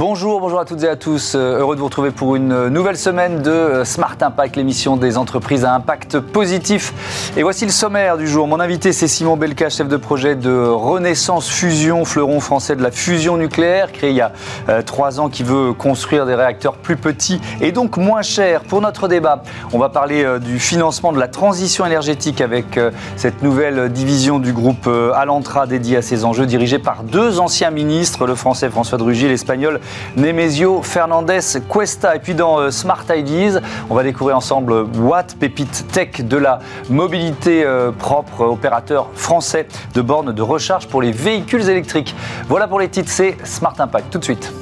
Bonjour, bonjour à toutes et à tous. Euh, heureux de vous retrouver pour une nouvelle semaine de euh, Smart Impact, l'émission des entreprises à impact positif. Et voici le sommaire du jour. Mon invité, c'est Simon Belka, chef de projet de Renaissance Fusion, fleuron français de la fusion nucléaire, créé il y a euh, trois ans, qui veut construire des réacteurs plus petits et donc moins chers. Pour notre débat, on va parler du financement de la transition énergétique avec cette nouvelle division du groupe Alantra dédiée à ces enjeux, dirigée par deux anciens ministres, le français François de Rugy et l'espagnol Nemesio Fernandez Cuesta. Et puis dans euh, Smart Ideas, on va découvrir ensemble Watt, pépite tech de la mobilité euh, propre, opérateur français de bornes de recharge pour les véhicules électriques. Voilà pour les titres, c'est Smart Impact. Tout de suite.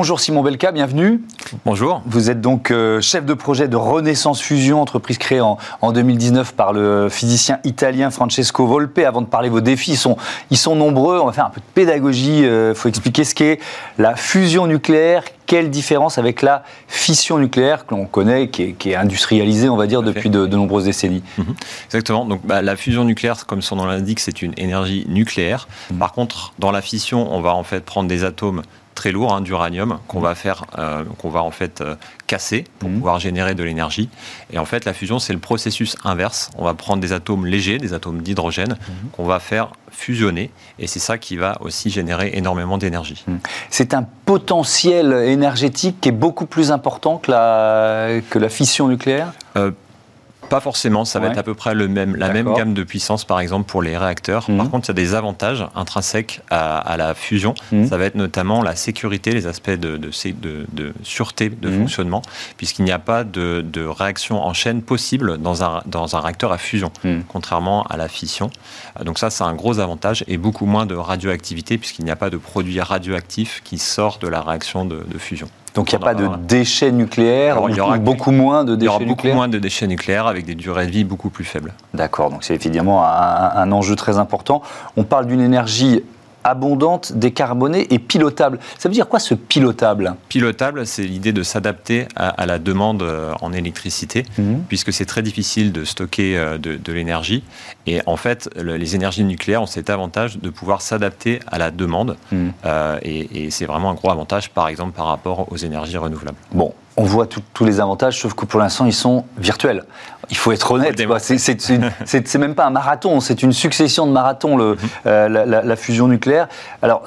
Bonjour Simon Belka, bienvenue. Bonjour. Vous êtes donc euh, chef de projet de Renaissance Fusion, entreprise créée en, 2019 par le physicien italien Francesco Volpe. Avant de parler de vos défis, ils sont, ils sont nombreux. On va faire un peu de pédagogie. Il euh, faut expliquer ce qu'est la fusion nucléaire. Quelle différence avec la fission nucléaire que l'on connaît, qui est, industrialisée, on va dire, depuis de, nombreuses décennies mhm. Exactement. Donc bah, la fusion nucléaire, comme son nom l'indique, c'est une énergie nucléaire. Mhm. Par contre, dans la fission, on va en fait prendre des atomes très lourd hein, d'uranium qu'on va faire, euh, qu'on va en fait euh, casser pour mhm. pouvoir générer de l'énergie. Et en fait, la fusion, c'est le processus inverse. On va prendre des atomes légers, des atomes d'hydrogène, mhm. qu'on va faire fusionner. Et c'est ça qui va aussi générer énormément d'énergie. Mhm. C'est un potentiel énergétique qui est beaucoup plus important que la, que la fission nucléaire? Euh, pas forcément, ça va être à peu près le même, la même gamme de puissance, par exemple, pour les réacteurs. Mhm. Par contre, il y a des avantages intrinsèques à, la fusion. Mhm. Ça va être notamment la sécurité, les aspects de, de, de, sûreté de mhm. fonctionnement, puisqu'il n'y a pas de, réaction en chaîne possible dans un, dans un réacteur à fusion, contrairement à la fission. Donc ça, c'est un gros avantage, et beaucoup moins de radioactivité, puisqu'il n'y a pas de produit radioactif qui sort de la réaction de fusion. Donc il n'y a pas de déchets nucléaires, il y aura beaucoup moins de déchets nucléaires. Il y aura beaucoup moins de déchets nucléaires avec des durées de vie beaucoup plus faibles. D'accord, donc c'est évidemment un, enjeu très important. On parle d'une énergie abondante, décarbonée et pilotable. Ça veut dire quoi ce pilotable? Pilotable, c'est l'idée de s'adapter à, la demande euh, en électricité, mhm. puisque c'est très difficile de stocker euh, de, l'énergie. Et en fait, les énergies nucléaires ont cet avantage de pouvoir s'adapter à la demande. Mhm. Euh, et, et c'est vraiment un gros avantage, par exemple, par rapport aux énergies renouvelables. Bon, on voit tous les avantages, sauf que pour l'instant, ils sont virtuels. Il faut être honnête. C'est même pas un marathon, c'est une succession de marathons, le, mhm. euh, la, fusion nucléaire. Alors,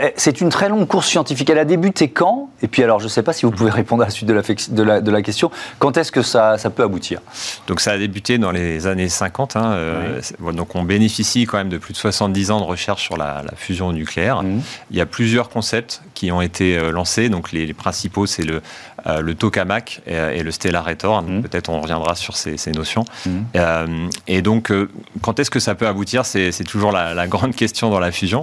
eh, c'est une très longue course scientifique. Elle a débuté quand? Et puis, alors, je ne sais pas si vous pouvez répondre à la suite de la, de la, question. Quand est-ce que ça, ça, peut aboutir? Donc, ça a débuté dans les années 50. Hein, euh, donc, on bénéficie quand même de plus de 70 ans de recherche sur la, fusion nucléaire. Mhm. Il y a plusieurs concepts qui ont été euh, lancés. Donc, les, principaux, c'est le, le tokamak et, le stellarator. Mhm. Peut-être on reviendra sur ces ces, notions. Mhm. Euh, et donc, euh, quand est-ce que ça peut aboutir? C'est toujours la, grande question dans la fusion.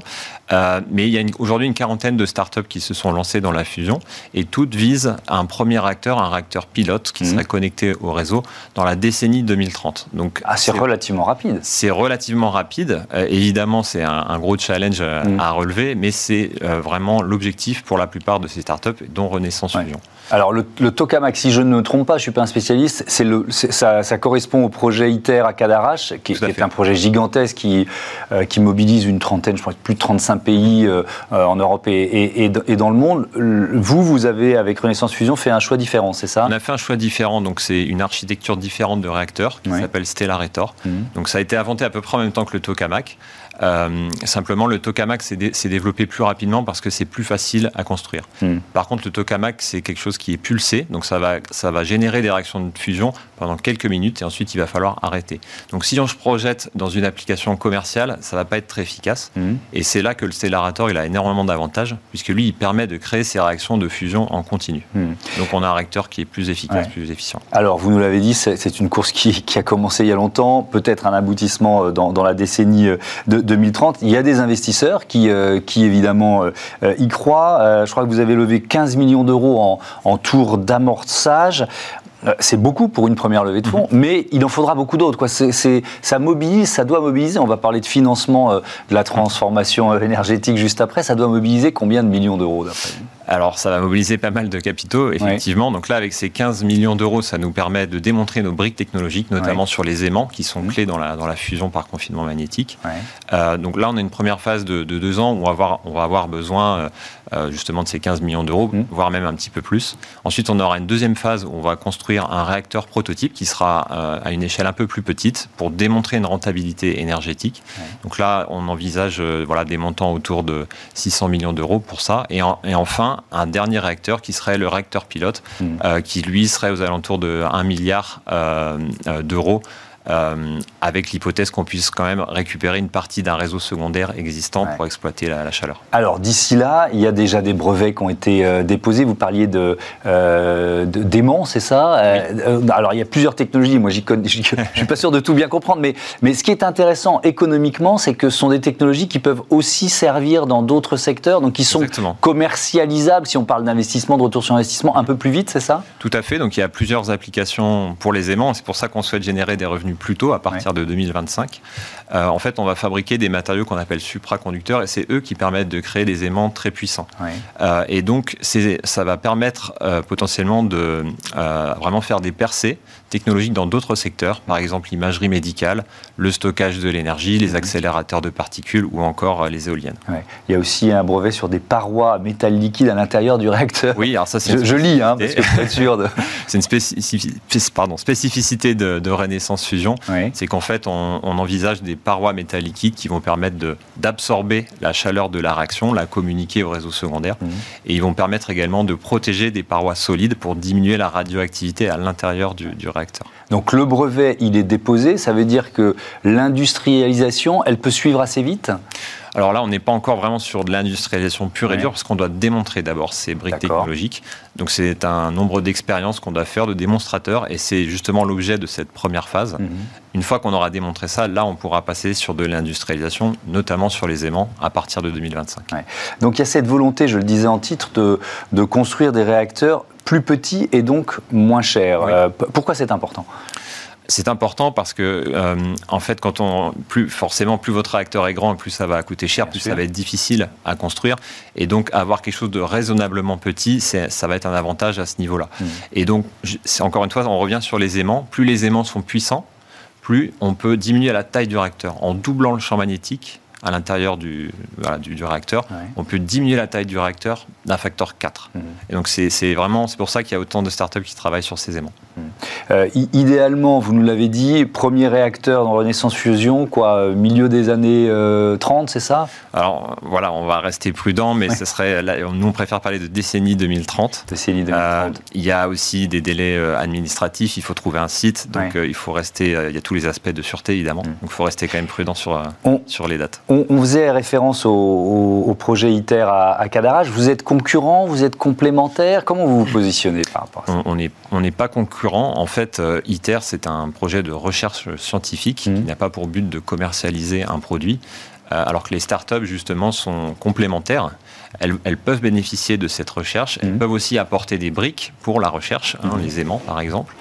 Euh, mais il y a aujourd'hui une quarantaine de startups qui se sont lancées dans la fusion et toutes visent un premier réacteur, un réacteur pilote qui mhm. serait connecté au réseau dans la décennie 2030. Donc, ah, c'est relativement rapide. C'est relativement rapide. évidemment, c'est un, gros challenge mhm. à relever, mais c'est vraiment l'objectif pour la plupart de ces startups, dont Renaissance Fusion. Alors le, tokamak, si je ne me trompe pas, je suis pas un spécialiste, c'est le, ça, ça, correspond au projet ITER à Cadarache, qui, est un projet gigantesque qui, euh, qui mobilise une trentaine, je crois plus de 35 pays euh, euh, en Europe et, et, dans le monde. Vous, vous avez avec Renaissance Fusion fait un choix différent, c'est ça? On a fait un choix différent, donc c'est une architecture différente de réacteur qui s'appelle Stellarator. Mhm. Donc ça a été inventé à peu près en même temps que le tokamak. Euh, simplement, le tokamak s'est développé plus rapidement parce que c'est plus facile à construire. Hmm. Par contre, le tokamak, c'est quelque chose qui est pulsé, donc ça va, ça va générer des réactions de fusion pendant quelques minutes et ensuite il va falloir arrêter. Donc si on se projette dans une application commerciale, ça va pas être très efficace. Hmm. Et c'est là que le Stellarator, il a énormément d'avantages, puisque lui, il permet de créer ces réactions de fusion en continu. Hmm. Donc on a un réacteur qui est plus efficace, plus efficient. Alors, vous nous l'avez dit, c'est une course qui, qui, a commencé il y a longtemps, peut-être un aboutissement euh, dans, dans la décennie euh, de, 2030. Il y a des investisseurs qui, euh, évidemment, euh, y croient. Euh, je crois que vous avez levé 15 millions d'euros en, en tour d'amorçage. C'est beaucoup pour une première levée de fonds, mhm. mais il en faudra beaucoup d'autres. Quoi. ça mobilise, ça doit mobiliser. On va parler de financement de la transformation énergétique juste après. Ça doit mobiliser combien de millions d'euros d'après Alors, ça va mobiliser pas mal de capitaux, effectivement. Donc là, avec ces 15 millions d'euros, ça nous permet de démontrer nos briques technologiques, notamment sur les aimants, qui sont mmh. clés dans la, dans la fusion par confinement magnétique. Euh, donc là, on a une première phase de, deux ans où on va avoir, on va avoir besoin euh, euh, justement de ces 15 millions d'euros, mmh. voire même un petit peu plus. Ensuite, on aura une deuxième phase où on va construire un réacteur prototype qui sera à une échelle un peu plus petite pour démontrer une rentabilité énergétique. Donc là, on envisage voilà, des montants autour de 600 millions d'euros pour ça. Et, et enfin, un dernier réacteur qui serait le réacteur pilote, euh, qui lui serait aux alentours de 1 milliard euh, euh, d'euros euh, avec l'hypothèse qu'on puisse quand même récupérer une partie d'un réseau secondaire existant pour exploiter la, chaleur. Alors d'ici là, il y a déjà des brevets qui ont été euh, déposés. Vous parliez de, euh, d'aimants, c'est ça? Alors il y a plusieurs technologies. Moi, je ne suis pas sûr de tout bien comprendre, mais, mais ce qui est intéressant économiquement, c'est que ce sont des technologies qui peuvent aussi servir dans d'autres secteurs, donc qui sont commercialisables. Si on parle d'investissement, de retour sur investissement, un peu plus vite, c'est ça? Tout à fait. Donc il y a plusieurs applications pour les aimants. C'est pour ça qu'on souhaite générer des revenus plus tôt, à partir de 2025. Euh, en fait, on va fabriquer des matériaux qu'on appelle supraconducteurs et c'est eux qui permettent de créer des aimants très puissants. Euh, et donc, ça va permettre euh, potentiellement de vraiment faire des percées technologiques dans d'autres secteurs, par exemple l'imagerie médicale, le stockage de l'énergie, les mhm. accélérateurs de particules ou encore les éoliennes. Il y a aussi un brevet sur des parois métal liquide à l'intérieur du réacteur. Oui, alors ça c'est. Je, lis, hein, parce que être sûr de. c'est une pardon, spécificité de, de Renaissance Fusion c'est qu'en fait, on, envisage des parois métal liquides qui vont permettre d'absorber la chaleur de la réaction, la communiquer au réseau secondaire, mmh. et ils vont permettre également de protéger des parois solides pour diminuer la radioactivité à l'intérieur du, du réacteur. Donc le brevet, il est déposé, ça veut dire que l'industrialisation, elle peut suivre assez vite? Alors là, on n'est pas encore vraiment sur de l'industrialisation pure et dure, parce qu'on doit démontrer d'abord ces briques technologiques. Donc c'est un nombre d'expériences qu'on doit faire, de démonstrateurs, et c'est justement l'objet de cette première phase. Mhm. Une fois qu'on aura démontré ça, là, on pourra passer sur de l'industrialisation, notamment sur les aimants, à partir de 2025. Donc il y a cette volonté, je le disais en titre, de, de construire des réacteurs plus petits et donc moins chers. Euh, pourquoi c'est important? C'est important parce que, euh, en fait, quand on, plus forcément, plus votre réacteur est grand, plus ça va coûter cher, plus ça va être difficile à construire. Et donc, avoir quelque chose de raisonnablement petit, ça va être un avantage à ce niveau-là. Hmm. Et donc, encore une fois, on revient sur les aimants. Plus les aimants sont puissants, plus on peut diminuer la taille du réacteur. En doublant le champ magnétique, à l'intérieur du, du, réacteur, on peut diminuer la taille du réacteur d'un facteur 4. Mmh. Et donc c'est vraiment, c'est pour ça qu'il y a autant de startups qui travaillent sur ces aimants. Mmh. Euh, idéalement, vous nous l'avez dit, premier réacteur dans Renaissance Fusion, quoi, euh, milieu des années 30, euh, c'est ça? Alors voilà, on va rester prudent, mais ce serait, nous on préfère parler de décennie 2030. Décennie 2030. il y a aussi des délais administratifs, il faut trouver un site, donc il faut rester, il y a tous les aspects de sûreté évidemment, mmh. donc il faut rester quand même prudent sur, sur les dates on, faisait référence au, projet ITER à, à, Cadarache. Vous êtes concurrent, vous êtes complémentaire Comment vous vous positionnez par rapport à ça? On n'est on pas concurrent. En fait, euh, ITER, c'est un projet de recherche scientifique qui mmh. n'a pas pour but de commercialiser un produit, euh, alors que les startups, justement, sont complémentaires. Elles, peuvent bénéficier de cette recherche. Elles mmh. peuvent aussi apporter des briques pour la recherche, hein, mmh. les aimants par exemple.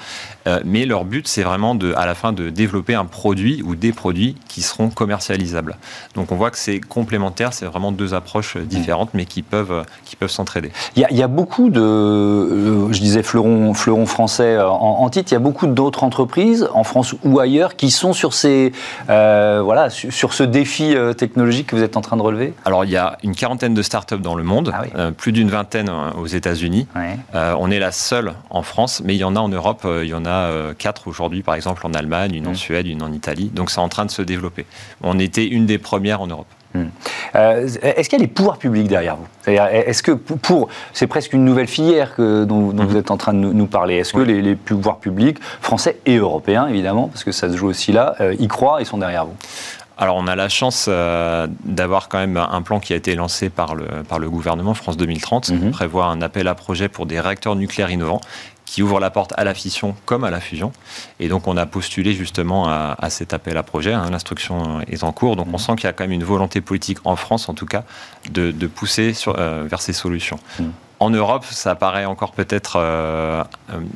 Euh, mais leur but, c'est vraiment de, à la fin de développer un produit ou des produits qui seront commercialisables. Donc on voit que c'est complémentaire, c'est vraiment deux approches différentes, mais qui peuvent, qui peuvent s'entraider. Il, y, a beaucoup de, euh, je disais fleuron, fleuron français en, titre, il y a beaucoup d'autres entreprises en France ou ailleurs qui sont sur, ces, euh, voilà, sur, ce défi technologique que vous êtes en train de relever? Alors il y a une quarantaine de startups dans le monde, ah plus d'une vingtaine aux États-Unis. on est la seule en France, mais il y en a en Europe, il y en a euh, quatre aujourd'hui, par exemple, en Allemagne, une en mmh. Suède, une en Italie. Donc c'est en train de se développer. On était une des premières en Europe. Mmh. Euh, est-ce qu'il y a les pouvoirs publics derrière vous? Est-ce que pour, c'est presque une nouvelle filière que, dont, mmh. vous êtes en train de nous, parler Est-ce que les, pouvoirs publics, français et européens évidemment, parce que ça se joue aussi là, euh, y croient et sont derrière vous? Alors on a la chance d'avoir quand même un plan qui a été lancé par le, par le gouvernement France 2030, qui prévoit un appel à projet pour des réacteurs nucléaires innovants qui ouvre la porte à la fission comme à la fusion. Et donc on a postulé justement à, cet appel à projet. Hein. L'instruction est en cours. Donc on mmh. sent qu'il y a quand même une volonté politique en France, en tout cas, de, pousser sur, euh, vers ces solutions. Mmh. En Europe, ça paraît encore peut-être,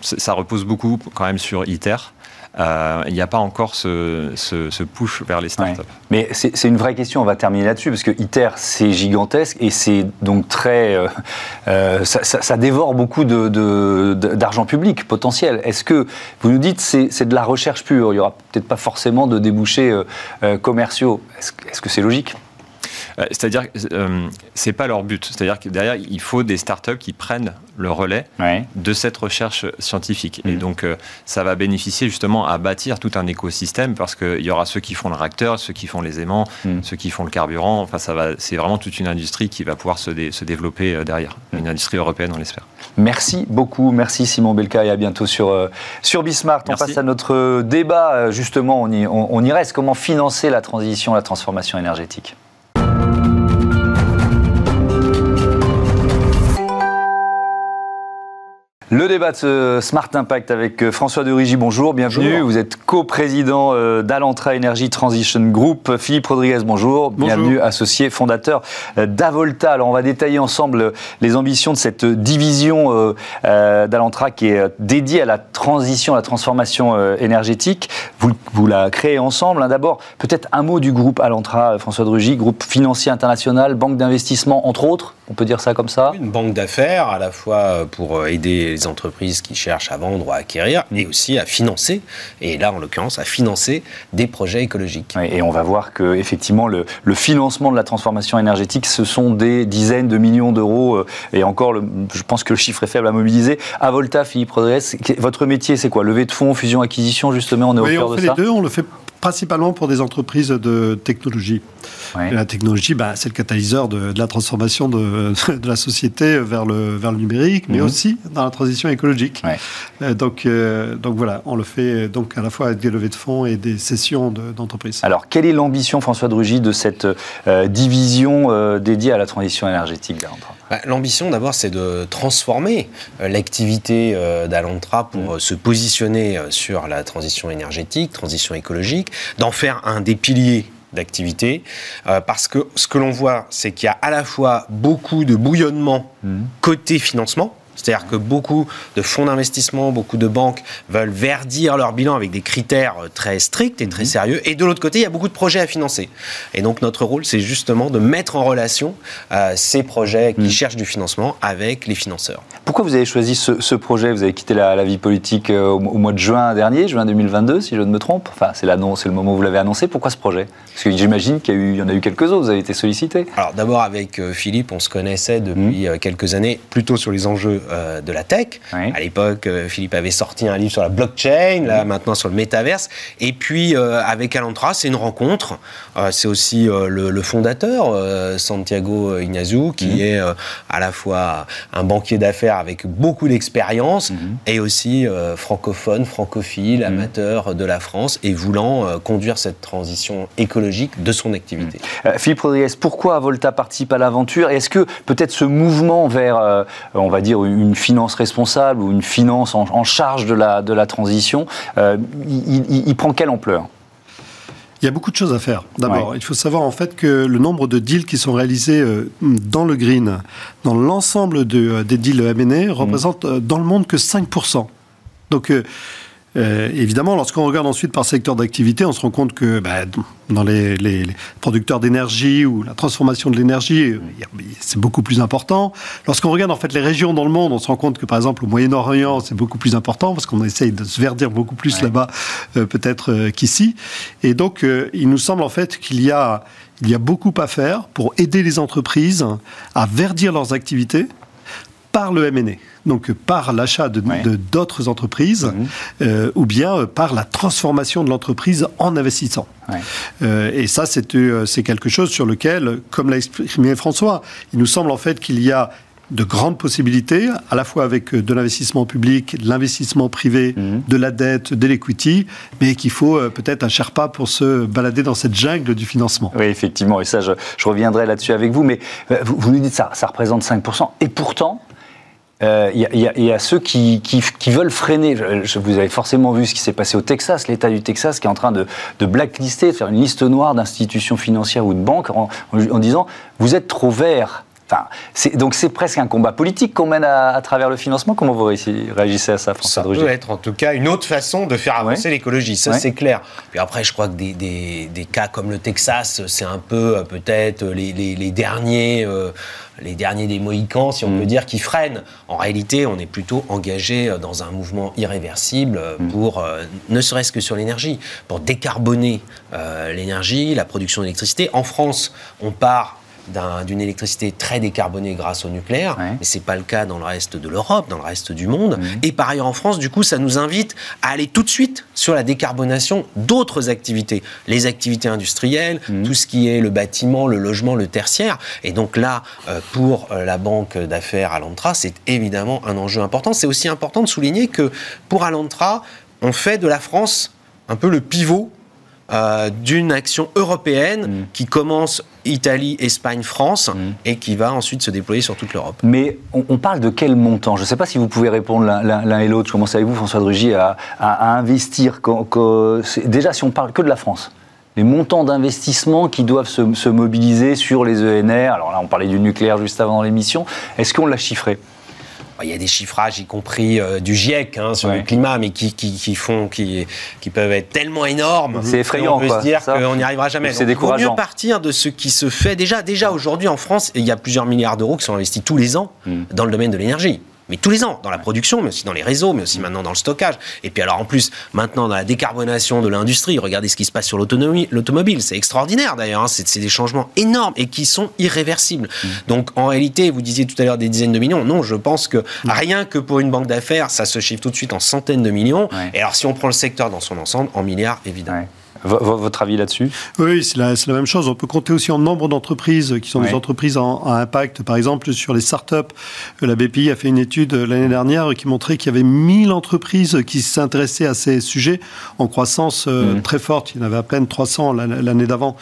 ça repose beaucoup quand même sur ITER. Euh, il n'y a pas encore ce, ce, push vers les startups. Mais c'est une vraie question, on va terminer là-dessus, parce que ITER, c'est gigantesque et c'est donc très. Euh, euh, ça, dévore beaucoup d'argent public potentiel. Est-ce que vous nous dites c'est de la recherche pure Il n'y aura peut-être pas forcément de débouchés commerciaux. Est-ce que c'est logique? euh, c'est-à-dire que euh, c'est pas leur but. C'est-à-dire que derrière, il faut des startups qui prennent le relais de cette recherche scientifique. Et mm. donc, euh, ça va bénéficier justement à bâtir tout un écosystème parce qu'il y aura ceux qui font le réacteur, ceux qui font les aimants, mm. ceux qui font le carburant. Enfin, ça va. C'est vraiment toute une industrie qui va pouvoir se, se développer derrière. Mm. Une industrie européenne, on l'espère. Merci beaucoup. Merci Simon Belka et à bientôt sur, sur Bismart. On passe à notre débat. Justement, on y, on y reste. Comment financer la transition, la transformation énergétique? Le débat de ce Smart Impact avec euh, François de Rugy, bonjour, bienvenue. Vous êtes co-président euh, d'Alantra Energy Transition Group. Philippe Rodriguez, bonjour. Bienvenue, associé fondateur euh, d'Avolta. Alors, on va détailler ensemble les ambitions de cette division d'Alantra qui est dédiée à la transition, à la transformation énergétique. Vous, vous la créez ensemble. Hein. D'abord, peut-être un mot du groupe Alantra, François de Rugy, groupe financier international, banque d'investissement, entre autres. On peut dire ça comme ça Une banque d'affaires, à la fois pour aider les entreprises qui cherchent à vendre ou à acquérir, mais aussi à financer, et là en l'occurrence à financer des projets écologiques. et on va voir que effectivement le, financement de la transformation énergétique, ce sont des dizaines de millions d'euros, euh, et encore, je pense que le chiffre est faible à mobiliser. À Volta, Philippe Rodriguez, votre métier c'est quoi? Levé de fonds, fusion, acquisition, justement, on est au cœur de ça On fait les deux, on le fait principalement pour des entreprises de technologie. la technologie, bah, c'est le catalyseur de, la transformation de, de, la société vers le, vers le numérique, mais mhm. aussi dans la transition écologique. Euh, donc, euh, donc voilà, on le fait donc à la fois avec des levées de fonds et des sessions d'entreprises. Alors, quelle est l'ambition, François Drugy, de cette euh, division dédiée à la transition énergétique bah, L'ambition, d'abord, c'est de transformer l'activité d'Alantra pour mhm. se positionner sur la transition énergétique, transition écologique, d'en faire un des piliers d'activité, euh, parce que ce que l'on voit, c'est qu'il y a à la fois beaucoup de bouillonnement mmh. côté financement, c'est-à-dire que beaucoup de fonds d'investissement, beaucoup de banques veulent verdir leur bilan avec des critères euh, très stricts et très mhm. sérieux. Et de l'autre côté, il y a beaucoup de projets à financer. Et donc notre rôle, c'est justement de mettre en relation euh, ces projets qui mhm. cherchent du financement avec les financeurs. Pourquoi vous avez choisi ce, projet? Vous avez quitté la, vie politique euh, au, mois de juin dernier, juin 2022, si je ne me trompe? Enfin, c'est l'annonce, c'est le moment où vous l'avez annoncé. Pourquoi ce projet? Parce que j'imagine qu'il y, en a eu quelques autres. Vous avez été sollicité. Alors d'abord avec Philippe, on se connaissait depuis mhm. quelques années, plutôt sur les enjeux euh, de la tech. À l'époque, euh, Philippe avait sorti un livre sur la blockchain, là maintenant sur le métaverse. Et puis euh, avec Alantra, c'est une rencontre. c'est aussi le, fondateur, Santiago Ignazu, qui mhm. est à la fois un banquier d'affaires avec beaucoup d'expérience mhm. et aussi francophone, francophile, mhm. amateur de la France et voulant conduire cette transition écologique de son activité. Philippe Rodriguez, pourquoi Volta participe à l'aventure? Est-ce que peut-être ce mouvement vers, on va dire, une finance responsable ou une finance en, charge de la, de la transition, euh, il, prend quelle ampleur? Il y a beaucoup de choses à faire. D'abord, il faut savoir en fait que le nombre de deals qui sont réalisés euh, dans le green, dans l'ensemble de, euh, des deals M&A, représente dans le monde que 5%. Donc, euh, évidemment, lorsqu'on regarde ensuite par secteur d'activité, on se rend compte que bah, dans les, producteurs d'énergie ou la transformation de l'énergie, c'est beaucoup plus important. Lorsqu'on regarde en fait les régions dans le monde, on se rend compte que par exemple au Moyen-Orient, c'est beaucoup plus important parce qu'on essaye de se verdir beaucoup plus là-bas euh, peut-être euh, qu'ici. Et donc, il nous semble en fait qu'il y a il y a beaucoup à faire pour aider les entreprises à verdir leurs activités par le M&A donc par l'achat de, d'autres entreprises, mhm. euh, ou bien euh, par la transformation de l'entreprise en investissant. Euh, et ça, c'est, c'est quelque chose sur lequel, comme l'a exprimé François, il nous semble en fait qu'il y a de grandes possibilités, à la fois avec de l'investissement public, de l'investissement privé, mhm. de la dette, de l'equity, mais qu'il faut peut-être un Sherpa pour se balader dans cette jungle du financement. Oui, effectivement, et ça, je, reviendrai là-dessus avec vous, mais vous, vous nous dites ça, ça représente 5%, et pourtant, il euh, y, a ceux qui, veulent freiner. vous avez forcément vu ce qui s'est passé au Texas, l'État du Texas qui est en train de, blacklister, de faire une liste noire d'institutions financières ou de banques en, disant vous êtes trop vert. Donc c'est presque un combat politique qu'on mène à, travers le financement. Comment vous réagissez à ça, François Ça peut être en tout cas une autre façon de faire avancer l'écologie, ça c'est clair. Puis après, je crois que des, des, cas comme le Texas, c'est un peu euh, peut-être les, les, derniers... Euh, les derniers des Mohicans, si on mm. peut dire, qui freinent. En réalité, on est plutôt engagé euh, dans un mouvement irréversible mm. pour, ne serait-ce que sur l'énergie, pour décarboner l'énergie, la production d'électricité. En France, on part d'une électricité très décarbonée grâce au nucléaire, mais ce n'est pas le cas dans le reste de l'Europe, dans le reste du monde. Mhm. Et par ailleurs en France, du coup, ça nous invite à aller tout de suite sur la décarbonation d'autres activités, les activités industrielles, mhm. tout ce qui est le bâtiment, le logement, le tertiaire. Et donc là, euh, pour euh, la banque d'affaires Alantra, c'est évidemment un enjeu important. C'est aussi important de souligner que pour Alantra, on fait de la France un peu le pivot euh, d'une action européenne mm. qui commence Italie, Espagne, France mm. et qui va ensuite se déployer sur toute l'Europe. Mais on, parle de quel montant? Je ne sais pas si vous pouvez répondre l'un et l'autre. Je commence avec vous, François Drugy, à, investir. déjà, si on parle que de la France, les montants d'investissement qui doivent se, se, mobiliser sur les ENR, alors là on parlait du nucléaire juste avant l'émission, est-ce qu'on l'a chiffré? Il y a des chiffrages, y compris euh, du GIEC hein, sur le climat, mais qui, qui, font, qui, qui, peuvent être tellement énormes. C'est effrayant. On peut se dire qu'on n'y arrivera jamais. C'est décourageant. Il vaut mieux partir de ce qui se fait déjà. Déjà aujourd'hui en France, il y a plusieurs milliards d'euros qui sont investis tous les ans hmm. dans le domaine de l'énergie mais tous les ans, dans la production, mais aussi dans les réseaux, mais aussi maintenant dans le stockage. Et puis alors en plus, maintenant dans la décarbonation de l'industrie, regardez ce qui se passe sur l'automobile, c'est extraordinaire d'ailleurs, hein. c'est des changements énormes et qui sont irréversibles. Mmh. Donc en réalité, vous disiez tout à l'heure des dizaines de millions, non, je pense que mmh. rien que pour une banque d'affaires, ça se chiffre tout de suite en centaines de millions. Et alors si on prend le secteur dans son ensemble, en milliards évidemment votre avis là-dessus? Oui, c'est la, la, même chose. On peut compter aussi en nombre d'entreprises qui sont des entreprises en, à impact. Par exemple, sur les startups, la BPI a fait une étude l'année dernière qui montrait qu'il y avait 1000 entreprises qui s'intéressaient à ces sujets en croissance euh, mmh. très forte. Il y en avait à peine 300 l'année d'avant.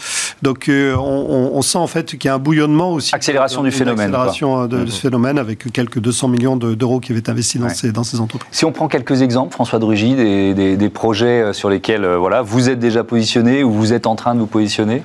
Donc euh, on, on, sent en fait qu'il y a un bouillonnement aussi. Accélération du phénomène. Accélération de, mmh. ce phénomène avec quelques 200 millions d'euros qui avaient été investis dans, ces, dans ces entreprises. Si on prend quelques exemples, François Drugy, des, des, des projets euh, sur lesquels voilà, vous êtes déjà positionné ou vous êtes en train de vous positionner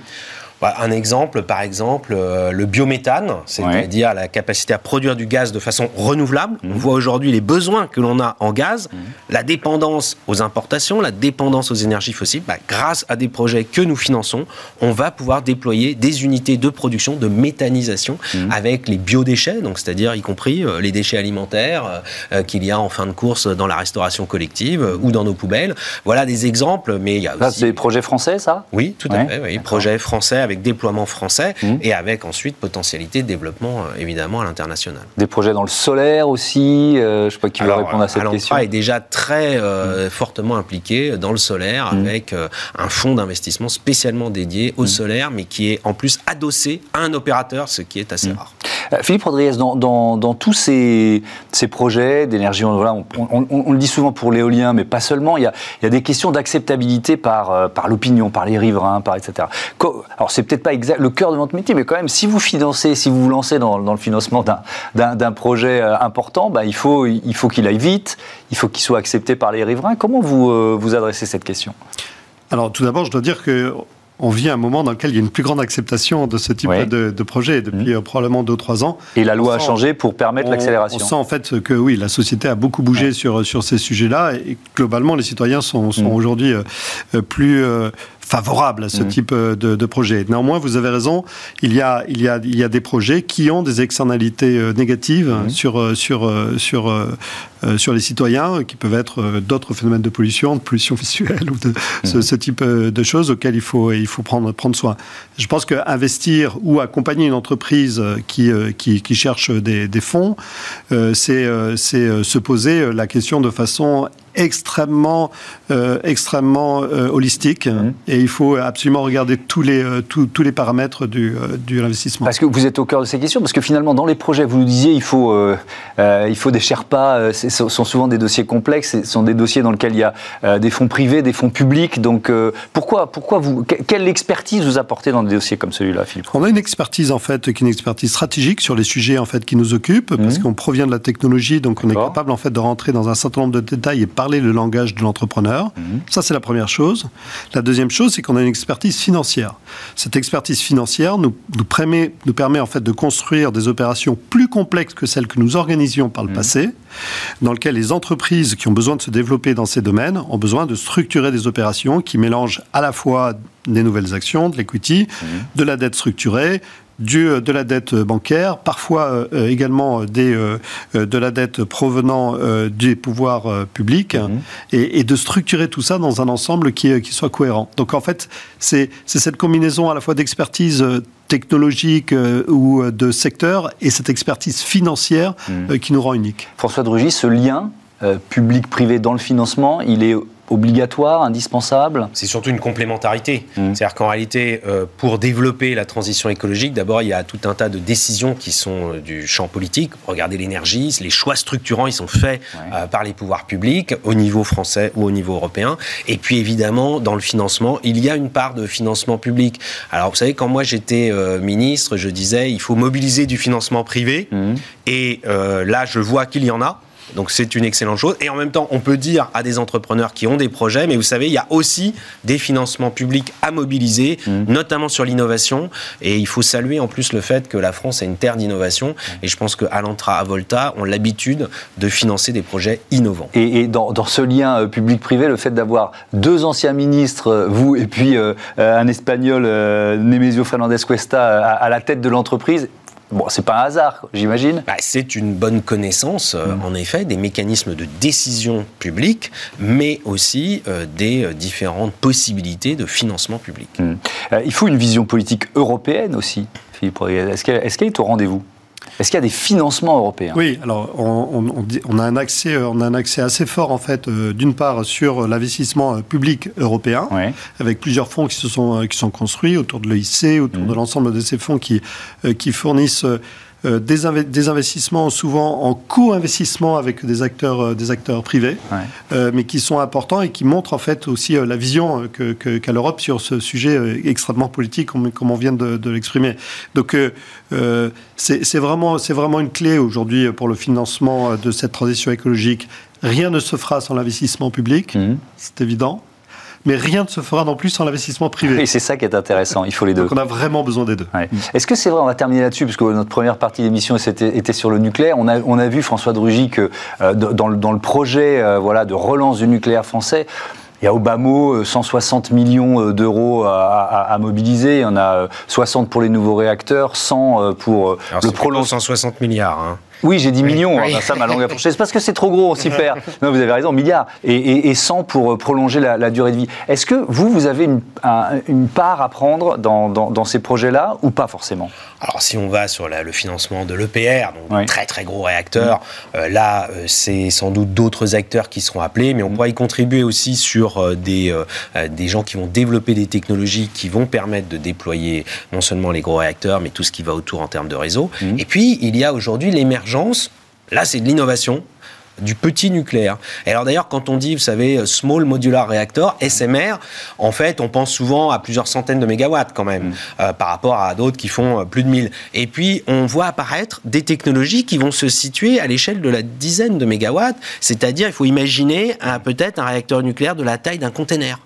un exemple, par exemple, euh, le biométhane, c'est-à-dire la capacité à produire du gaz de façon renouvelable. Mhm. On voit aujourd'hui les besoins que l'on a en gaz, mhm. la dépendance aux importations, la dépendance aux énergies fossiles. Bah, grâce à des projets que nous finançons, on va pouvoir déployer des unités de production, de méthanisation mhm. avec les biodéchets, donc c'est-à-dire y compris euh, les déchets alimentaires euh, qu'il y a en fin de course dans la restauration collective ou dans nos poubelles. Voilà des exemples, mais il y a aussi... c'est des projets français, ça? Oui, tout à fait. Oui, projets français avec déploiement français mmh. et avec ensuite potentialité de développement euh, évidemment à l'international. Des projets dans le solaire aussi euh, Je ne sais pas qui va répondre à cette question. est déjà très euh, mmh. fortement impliqué dans le solaire mmh. avec un fonds d'investissement spécialement dédié au solaire, mais qui est en plus adossé à un opérateur, ce qui est assez rare. Philippe Rodriguez, dans, tous ces, projets d'énergie on, le dit souvent pour l'éolien, mais pas seulement, il y a, des questions d'acceptabilité par, par l'opinion, par les riverains, par etc. Alors c'est peut-être pas exact, le cœur de votre métier, mais quand même, si vous financez, si vous vous lancez dans, le financement d'un projet euh, important, bah, il faut il faut qu'il aille vite, il faut qu'il soit accepté par les riverains. Comment vous euh, vous adressez cette question? Alors tout d'abord, je dois dire que on vit un moment dans lequel il y a une plus grande acceptation de ce type de, projet depuis mmh. euh, probablement 2-3 ans. Et la loi a changé pour permettre l'accélération. On sent en fait que oui, la société a beaucoup bougé sur, sur ces sujets-là et globalement les citoyens sont, sont mmh. aujourd'hui plus favorable à ce mm. type euh, de, projet. Néanmoins, vous avez raison, il y, a, il, y a, il y a des projets qui ont des externalités euh, négatives sur, euh, sur, sur, sur les citoyens, qui peuvent être d'autres phénomènes de pollution, de pollution visuelle ou de ce, type de choses auxquelles il faut, il faut prendre, prendre soin. Je pense qu'investir ou accompagner une entreprise qui, qui, qui cherche des, des fonds, c'est se poser la question de façon extrêmement, euh, extrêmement euh, holistique et il faut absolument regarder tous les, euh, tous, les paramètres du, de l'investissement. Parce que vous êtes au cœur de ces questions, parce que finalement, dans les projets, vous nous disiez, il faut, il faut des Sherpas, sont souvent des dossiers complexes, ce sont des dossiers dans lesquels il y a des fonds privés, des fonds publics. Donc, pourquoi, pourquoi vous, quelle expertise vous apportez dans des dossiers comme celui-là, Philippe On a une expertise, en fait, qui est une expertise stratégique sur les sujets, en fait, qui nous occupent, parce mhm. qu'on provient de la technologie, donc on est capable, en fait, de rentrer dans un certain nombre de détails et parler parler le langage de l'entrepreneur. Mhm. Ça, c'est la première chose. La deuxième chose, c'est qu'on a une expertise financière. Cette expertise financière nous, nous, permet, nous permet en fait de construire des opérations plus complexes que celles que nous organisions par le mhm. passé, dans lesquelles les entreprises qui ont besoin de se développer dans ces domaines ont besoin de structurer des opérations qui mélangent à la fois des nouvelles actions, de l'equity, mhm. de la dette structurée, du, euh, de la dette bancaire, parfois euh, également des, euh, de la dette provenant des pouvoirs publics, mhm. et, de structurer tout ça dans un ensemble qui, qui soit cohérent. Donc en fait, c'est cette combinaison à la fois d'expertise technologique ou de secteur et cette expertise financière mhm. qui nous rend unique. François Drugy, ce lien public-privé dans le financement, il est obligatoire, indispensable? C'est surtout une complémentarité. Mmh. C'est-à-dire qu'en réalité, euh, pour développer la transition écologique, d'abord, il y a tout un tas de décisions qui sont euh, du champ politique. Regardez l'énergie, les choix structurants, ils sont faits euh, par les pouvoirs publics, au niveau français ou au niveau européen. Et puis, évidemment, dans le financement, il y a une part de financement public. Alors, vous savez, quand moi j'étais ministre, je disais, il faut mobiliser du financement privé. Mmh. Et là, je vois qu'il y en a. Donc c'est une excellente chose. Et en même temps, on peut dire à des entrepreneurs qui ont des projets, mais vous savez, il y a aussi des financements publics à mobiliser, mmh. notamment sur l'innovation. Et il faut saluer en plus le fait que la France est une terre d'innovation. Et je pense qu'à l'Antra, à Volta, ont l'habitude de financer des projets innovants. Et, dans, ce lien euh, public-privé, le fait d'avoir deux anciens ministres, euh, vous et puis euh, un Espagnol, Nemesio Fernandez Cuesta, à la tête de l'entreprise, Bon, c'est pas un hasard, j'imagine. Bah, c'est une bonne connaissance, euh, mm. en effet, des mécanismes de décision publique, mais aussi euh, des euh, différentes possibilités de financement public. Mm. il faut une vision politique européenne aussi, Philippe. Est-ce qu'elle est au rendez-vous? Est-ce qu'il y a des financements européens? Oui, alors on, a un accès, euh, on a un accès assez fort en fait, euh, d'une part sur l'investissement euh, public européen, avec plusieurs fonds qui se sont qui sont construits autour de l'EIC, autour mmh. de l'ensemble de ces fonds qui qui fournissent euh, des, investissements souvent en co-investissement avec des acteurs, euh, des acteurs privés, euh, mais qui sont importants et qui montrent en fait aussi la vision qu'a que, l'Europe sur ce sujet extrêmement politique, comme, on vient de, l'exprimer. Donc c'est vraiment, vraiment une clé aujourd'hui pour le financement de cette transition écologique. Rien ne se fera sans l'investissement public, mmh. c'est évident mais rien ne se fera non plus sans l'investissement privé. Et c'est ça qui est intéressant, il faut les deux. Donc on a vraiment besoin des deux. Est-ce que c'est vrai, on va terminer là-dessus, puisque notre première partie d'émission était, sur le nucléaire, on a, on a vu, François Drugy, que euh, dans, le projet euh, voilà, de relance du nucléaire français, il y a mot 160 millions d'euros à, mobiliser. Il y en a 60 pour les nouveaux réacteurs, 100 pour le prolongement. 160 milliards. Hein. Oui, j'ai dit millions, hein, ça ma langue a C'est parce que c'est trop gros, on s'y perd. Non, vous avez raison, milliards. Et, et, 100 pour euh, prolonger la, durée de vie. Est-ce que vous, vous avez une, une part à prendre dans, dans, ces projets-là ou pas forcément? Alors, si on va sur le financement de l'EPR, donc très très gros réacteur, euh, là, euh, c'est sans doute d'autres acteurs qui seront appelés, mais on pourra y contribuer aussi sur des, des gens qui vont développer des technologies qui vont permettre de déployer non seulement les gros réacteurs, mais tout ce qui va autour en termes de réseau. Et puis, il y a aujourd'hui l'émergence Là, c'est de l'innovation du petit nucléaire. Et alors d'ailleurs, quand on dit, vous savez, Small Modular Reactor, SMR, en fait, on pense souvent à plusieurs centaines de mégawatts quand même, mm. euh, par rapport à d'autres qui font euh, plus de 1000. Et puis, on voit apparaître des technologies qui vont se situer à l'échelle de la dizaine de mégawatts, c'est-à-dire, il faut imaginer peut-être un réacteur nucléaire de la taille d'un container.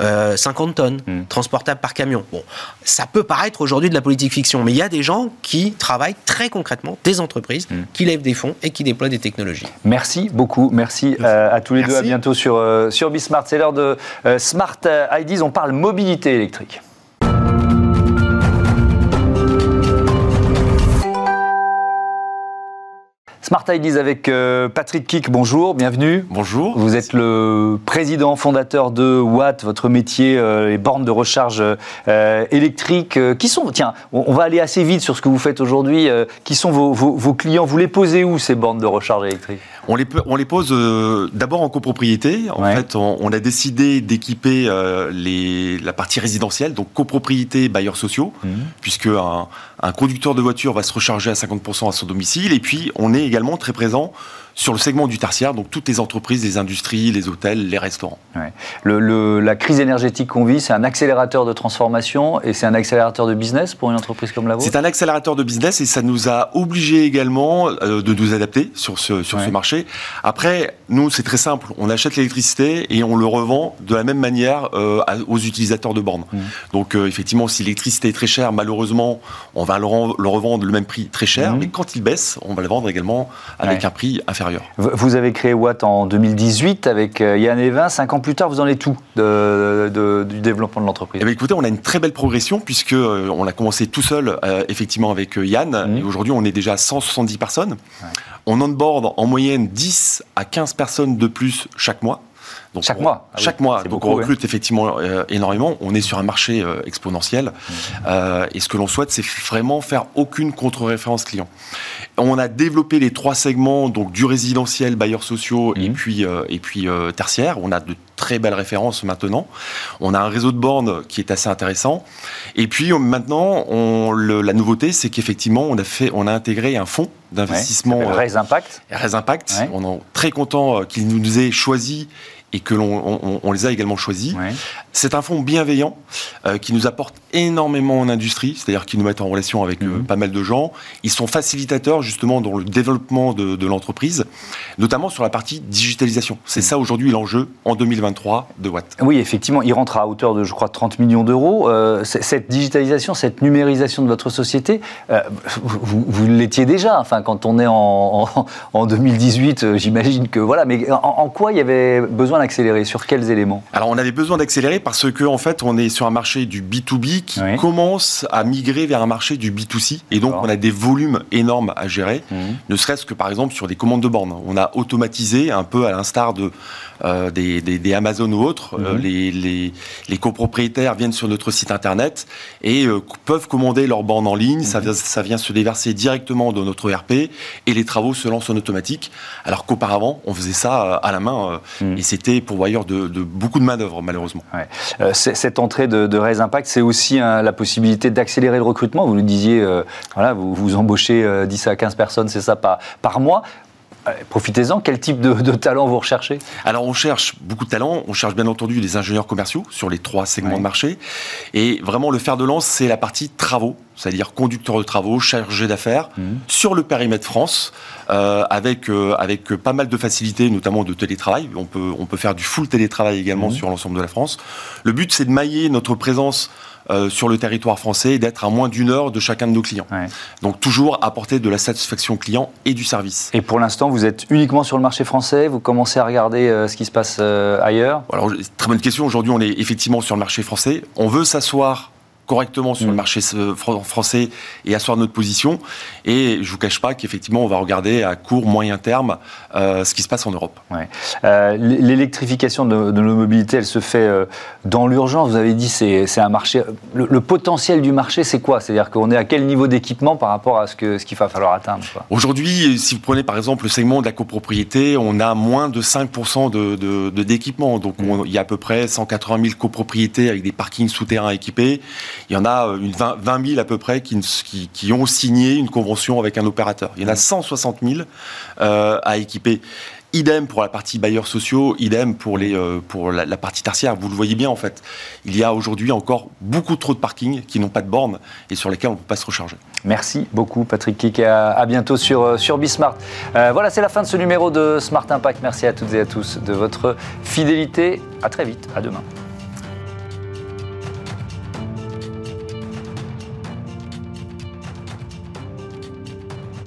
50 euh, tonnes, hmm. transportables par camion. Bon, ça peut paraître aujourd'hui de la politique fiction, mais il y a des gens qui travaillent très concrètement, des entreprises, hmm. qui lèvent des fonds et qui déploient des technologies. Merci beaucoup, merci, euh, à tous les deux, à bientôt sur, euh, sur Bismart. C'est l'heure de Smart IDs, on parle mobilité électrique. Smart Ideas avec euh, Patrick Kick, bonjour, bienvenue. Bonjour. Vous êtes le président fondateur de Watt, votre métier, euh, les bornes de recharge euh, électriques. qui sont, tiens, on, va aller assez vite sur ce que vous faites aujourd'hui. qui sont vos, clients? Vous les posez où ces bornes de recharge électriques on les, on les pose d'abord en copropriété. En fait, on, a décidé d'équiper la partie résidentielle, donc copropriété, bailleurs sociaux, mmh. puisque un, un conducteur de voiture va se recharger à 50% à son domicile. Et puis, on est également très présent sur le segment du tertiaire, donc toutes les entreprises, les industries, les hôtels, les restaurants. Le, la crise énergétique qu'on vit, c'est un accélérateur de transformation et c'est un accélérateur de business pour une entreprise comme la vôtre? C'est un accélérateur de business et ça nous a obligés également euh, de nous adapter sur ce, sur ce marché. Après, nous, c'est très simple. On achète l'électricité et on le revend de la même manière euh, aux utilisateurs de bornes. Mmh. Donc, euh, effectivement, si l'électricité est très chère, malheureusement, on va le, revendre le même prix très cher. Mmh. Mais quand il baisse, on va le vendre également avec un prix inférieur. Vous avez créé Watt en 2018 avec Yann Evin. Cinq ans plus tard, vous en êtes tout de, du développement de l'entreprise? Eh Écoutez, on a une très belle progression puisque on a commencé tout seul, effectivement, avec Yann. Mmh. Et aujourd'hui, on est déjà à 170 personnes. On onboard en moyenne 10 à 15 personnes de plus chaque mois. Donc chaque mois ah Chaque mois. Donc on recrute effectivement euh, énormément. On est sur un marché euh, exponentiel. Mmh. Euh, et ce que l'on souhaite, c'est vraiment faire aucune contre-référence client. On a développé les trois segments, donc du résidentiel, bailleurs sociaux et mmh. puis, et puis tertiaire. On a de très belles références maintenant. On a un réseau de bornes qui est assez intéressant. Et puis maintenant, on, la nouveauté, c'est qu'effectivement, on a fait, on a intégré un fonds d'investissement. Ouais, Impact. Res Impact. On est très content qu'il nous ait choisi et que l'on on, les a également choisis. C'est un fonds bienveillant euh, qui nous apporte énormément en industrie, c'est-à-dire qu'ils nous mettent en relation avec euh, mhm. pas mal de gens. Ils sont facilitateurs justement dans le développement de, l'entreprise, notamment sur la partie digitalisation. C'est mhm. ça aujourd'hui l'enjeu en 2023 de Watt. Oui, effectivement, il rentre à hauteur de, je crois, 30 millions d'euros. Euh, cette digitalisation, cette numérisation de votre société, vous, l'étiez déjà. Enfin, quand on est en, en, 2018, j'imagine que voilà. Mais en, en quoi il y avait besoin accélérer Sur quels éléments? Alors, on avait besoin d'accélérer parce que, en fait, on est sur un marché du B2B qui commence à migrer vers un marché du B2C. Et donc, on a des volumes énormes à gérer. Mmh. Ne serait-ce que, par exemple, sur des commandes de bornes. On a automatisé, un peu à l'instar de, euh, des, des, Amazon ou autres. Euh, mmh. les, les, les, copropriétaires viennent sur notre site internet et euh, peuvent commander leurs bornes en ligne. Ça, mmh. ça, vient se déverser directement dans notre ERP et les travaux se lancent en automatique. Alors qu'auparavant, on faisait ça à la main et c'était pourvoyeur de, beaucoup de main-d'œuvre, malheureusement. Euh, cette entrée de, de Raise Impact, c'est aussi hein, la possibilité d'accélérer le recrutement. Vous nous disiez, voilà, vous, vous embauchez 10 euh, à 15 personnes, c'est ça, par, par mois. Profitez-en, quel type de, de, talent vous recherchez? Alors on cherche beaucoup de talents, on cherche bien entendu des ingénieurs commerciaux sur les trois segments de marché. Et vraiment le fer de lance, c'est la partie travaux, c'est-à-dire conducteur de travaux, chargé d'affaires, mmh. sur le périmètre France, euh, avec, euh, avec pas mal de facilités, notamment de télétravail. On peut, on peut faire du full télétravail également mmh. sur l'ensemble de la France. Le but, c'est de mailler notre présence euh, sur le territoire français et d'être à moins d'une heure de chacun de nos clients. Donc toujours apporter de la satisfaction client et du service. Et pour l'instant, vous êtes uniquement sur le marché français Vous commencez à regarder euh, ce qui se passe euh, ailleurs? Alors, très bonne question. Aujourd'hui, on est effectivement sur le marché français. On veut s'asseoir correctement sur le mm. marché français et asseoir notre position. Et je vous cache pas qu'effectivement, on va regarder à court, moyen terme euh, ce qui se passe en Europe. Euh, l'électrification de, nos mobilités, elle se fait euh, dans l'urgence. Vous avez dit c'est c'est un marché. Le, potentiel du marché, c'est quoi? C'est-à-dire qu'on est à quel niveau d'équipement par rapport à ce que ce qu'il va falloir atteindre Aujourd'hui, si vous prenez par exemple le segment de la copropriété, on a moins de 5% de, d'équipement. Donc mm. il y a à peu près 180 000 copropriétés avec des parkings souterrains équipés. Il y en a euh, une 20, 000 à peu près qui, qui, ont signé une convention avec un opérateur. Il y en a 160 000 euh, à équiper. Idem pour la partie bailleurs sociaux, idem pour, les, euh, pour la, partie tertiaire. Vous le voyez bien en fait. Il y a aujourd'hui encore beaucoup trop de parkings qui n'ont pas de bornes et sur lesquels on ne peut pas se recharger. Merci beaucoup Patrick Kik. À, à bientôt sur, sur Bismart. voilà, c'est la fin de ce numéro de Smart Impact. Merci à toutes et à tous de votre fidélité. À très vite. À demain.